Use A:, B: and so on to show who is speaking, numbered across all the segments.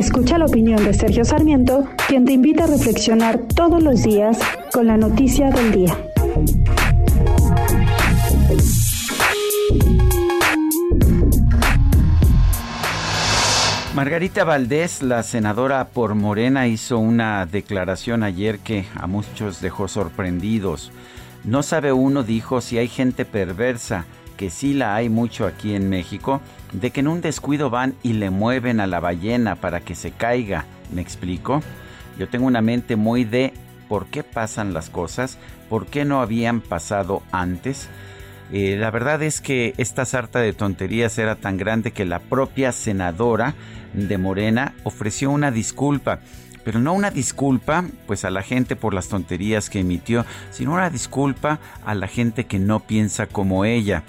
A: Escucha la opinión de Sergio Sarmiento, quien te invita a reflexionar todos los días con la noticia del día.
B: Margarita Valdés, la senadora por Morena, hizo una declaración ayer que a muchos dejó sorprendidos. No sabe uno, dijo, si hay gente perversa, que sí la hay mucho aquí en México, de que en un descuido van y le mueven a la ballena para que se caiga. ¿Me explico? Yo tengo una mente muy de por qué pasan las cosas, por qué no habían pasado antes. Eh, la verdad es que esta sarta de tonterías era tan grande que la propia senadora de Morena ofreció una disculpa pero no una disculpa pues a la gente por las tonterías que emitió, sino una disculpa a la gente que no piensa como ella.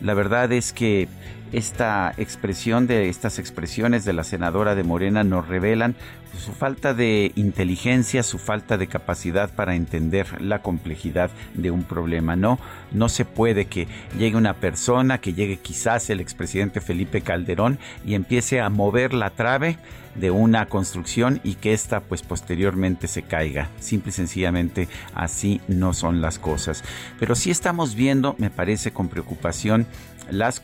B: La verdad es que esta expresión de estas expresiones de la senadora de Morena nos revelan su falta de inteligencia, su falta de capacidad para entender la complejidad de un problema. No, no se puede que llegue una persona, que llegue quizás el expresidente Felipe Calderón y empiece a mover la trave de una construcción y que ésta pues posteriormente se caiga. Simple y sencillamente así no son las cosas. Pero sí estamos viendo, me parece con preocupación, las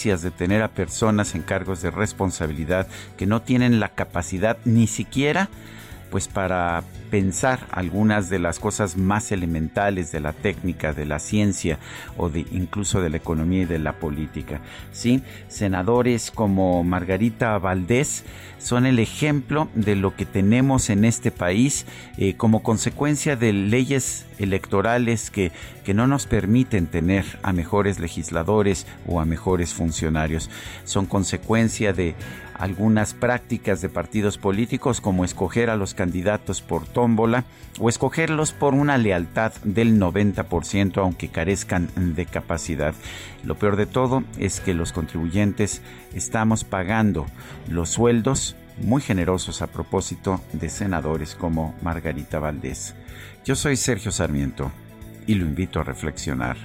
B: de tener a personas en cargos de responsabilidad que no tienen la capacidad ni siquiera pues para pensar algunas de las cosas más elementales de la técnica, de la ciencia o de incluso de la economía y de la política. Sí, senadores como Margarita Valdés son el ejemplo de lo que tenemos en este país eh, como consecuencia de leyes electorales que, que no nos permiten tener a mejores legisladores o a mejores funcionarios. Son consecuencia de algunas prácticas de partidos políticos como escoger a los candidatos por tómbola o escogerlos por una lealtad del 90% aunque carezcan de capacidad. Lo peor de todo es que los contribuyentes estamos pagando los sueldos muy generosos a propósito de senadores como Margarita Valdés. Yo soy Sergio Sarmiento y lo invito a reflexionar.